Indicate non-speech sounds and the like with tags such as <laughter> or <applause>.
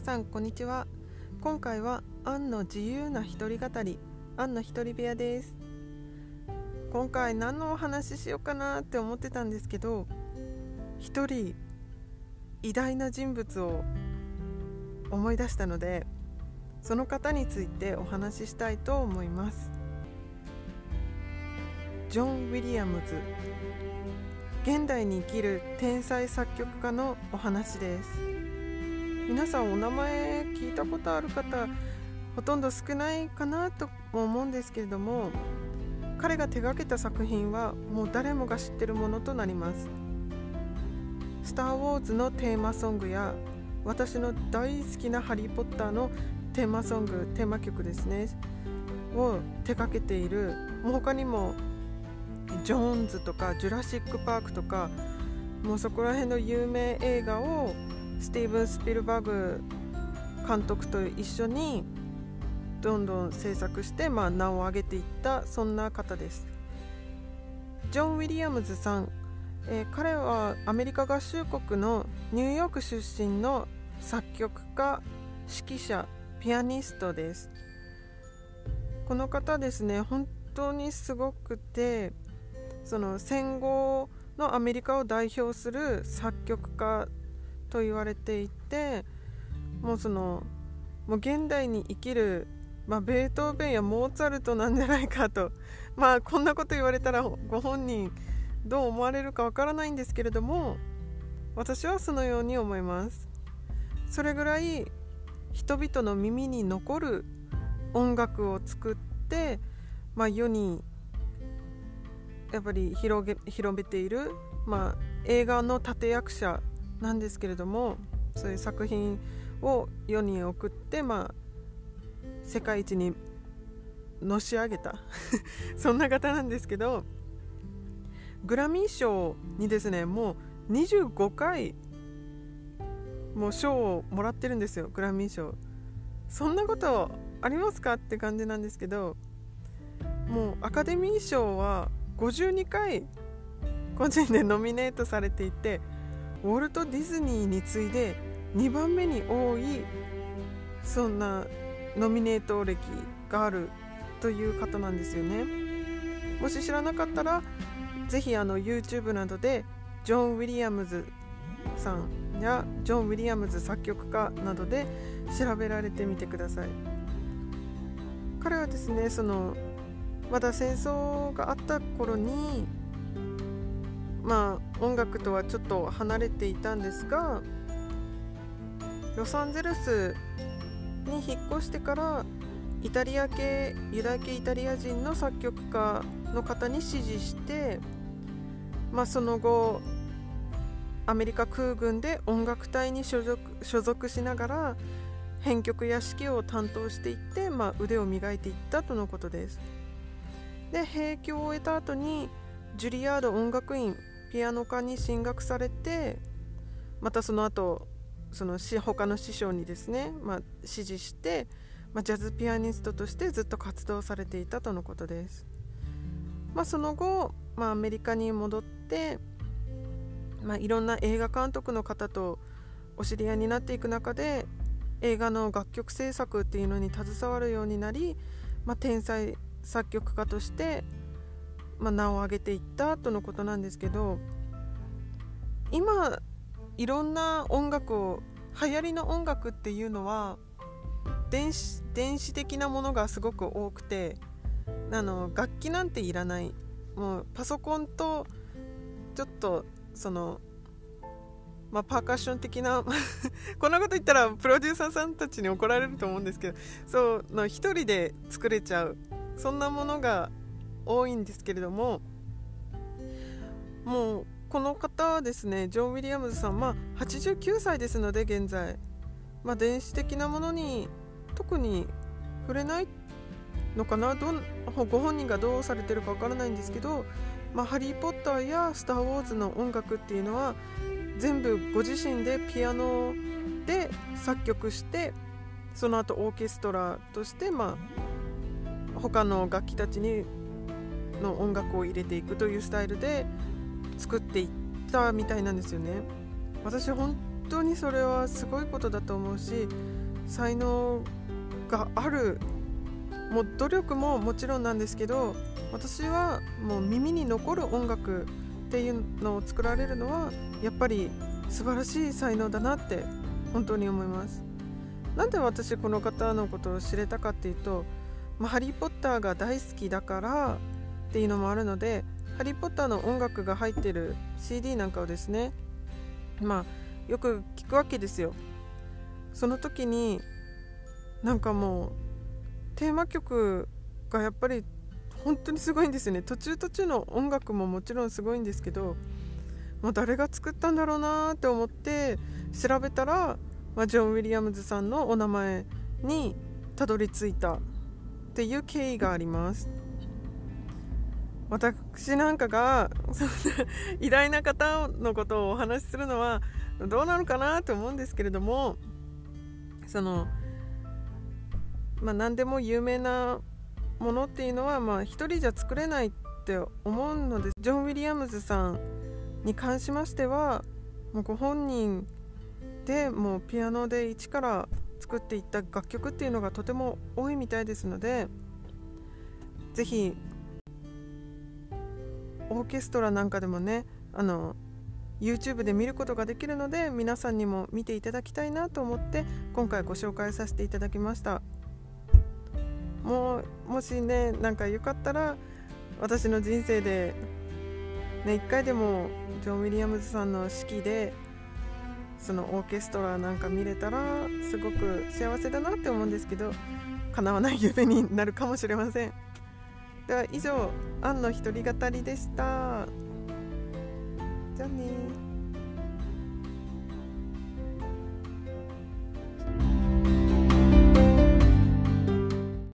さんこんにちは。今回はアンの自由な一人語りアンの一人部屋です。今回何のお話ししようかなって思ってたんですけど一人偉大な人物を思い出したのでその方についてお話ししたいと思います。ジョン・ウィリアムズ。現代に生きる天才作曲家のお話です。皆さんお名前聞いたことある方ほとんど少ないかなとも思うんですけれども彼が手がけた作品はもう誰もが知ってるものとなります「スター・ウォーズ」のテーマソングや私の大好きな「ハリー・ポッター」のテーマソングテーマ曲ですね。を手掛けているもう他にもジョーンズとかジュラシック・パークとかもうそこら辺の有名映画をスティーブン・スピルバーグ監督と一緒にどんどん制作して、まあ、名を上げていったそんな方です。ジョン・ウィリアムズさん、えー、彼はアメリカ合衆国のニューヨーク出身の作曲家指揮者ピアニストです。この方ですね本当にすごくてその戦後のアメリカを代表する作曲家と言われていてもうそのもう現代に生きる、まあ、ベートーベンやモーツァルトなんじゃないかと。<laughs> まあこんなこと言われたらご本人どう思われるかわからないんですけれども私はそのように思います。それぐらい人々の耳に残る音楽を作って、まあ、世にやっぱり広げ広めている、まあ、映画の立役者なんですけれどもそういう作品を世に送って、まあ、世界一にのし上げた <laughs> そんな方なんですけどグラミー賞にですねもう25回もう賞をもらってるんですよグラミー賞。そんなことありますかって感じなんですけどもうアカデミー賞は52回個人でノミネートされていてウォルト・ディズニーに次いで2番目に多いそんなノミネート歴があるという方なんですよね。もし知らなかったらぜひあの YouTube などでジョン・ウィリアムズさんやジョン・ウィリアムズ作曲家などで調べられてみてください。彼はですねそのまだ戦争があった頃にまあ音楽とはちょっと離れていたんですがロサンゼルスに引っ越してからイタリア系ユダヤ系イタリア人の作曲家の方に師事して、まあ、その後アメリカ空軍で音楽隊に所属所属しながら編曲や指揮を担当していって、まあ、腕を磨いていったとのことです。で兵役を終えた後にジュリアード音楽院ピアノ科に進学されてまたその後その他の師匠にですね、まあ、指示して、まあ、ジャズピアニストとしてずっと活動されていたとのことです、まあ、その後、まあ、アメリカに戻って、まあ、いろんな映画監督の方とお知り合いになっていく中で映画の楽曲制作っていうのに携わるようになり、まあ、天才作曲家としてまあ、名を上げていったとのことなんですけど今いろんな音楽を流行りの音楽っていうのは電子電子的なものがすごく多くてあの楽器なんていらない。もうパソコンとちょっとそのまあ、パーカッション的な <laughs> こんなこと言ったらプロデューサーさんたちに怒られると思うんですけどそうの一人で作れちゃう。そんなものが多いんですけれどももうこの方はですねジョン・ウィリアムズさん、まあ、89歳ですので現在、まあ、電子的なものに特に触れないのかなどんご本人がどうされてるかわからないんですけど「まあ、ハリー・ポッター」や「スター・ウォーズ」の音楽っていうのは全部ご自身でピアノで作曲してその後オーケストラとして、まあ、他の楽器たちにの音楽を入れていくというスタイルで作っていったみたいなんですよね。私本当にそれはすごいことだと思うし才能があるもう努力ももちろんなんですけど私はもう耳に残る音楽っていうのを作られるのはやっぱり素晴らしい才能だなって本当に思います。なんで私この方のことを知れたかっていうと、まあ、ハリー・ポッターが大好きだからっていうのもあるのでハリー・ポッターの音楽が入ってる CD なんかをですねまあよく聞くわけですよ。その時になんかもうテーマ曲がやっぱり本当にすごいんですよね。途中途中の音楽ももちろんすごいんですけどもう誰が作ったんだろうなって思って調べたら、まあ、ジョン・ウィリアムズさんのお名前にたどり着いたっていう経緯があります。私なんかがそんな <laughs> 偉大な方のことをお話しするのはどうなのかなと思うんですけれどもそのまあ何でも有名なものっていうのはまあ一人じゃ作れないって思うのでジョン・ウィリアムズさんに関しましてはもうご本人でもうピアノで一から作っていった楽曲っていうのがとても多いみたいですのでぜひオーケストラなんかでもねあの YouTube で見ることができるので皆さんにも見ていただきたいなと思って今回ご紹介させていただきました。もうもしねなんかよかったら私の人生でね一回でもジョン・ウィリアムズさんの指揮でそのオーケストラなんか見れたらすごく幸せだなって思うんですけど叶わない夢になるかもしれません。では以上アンの一人語りでした。じゃあね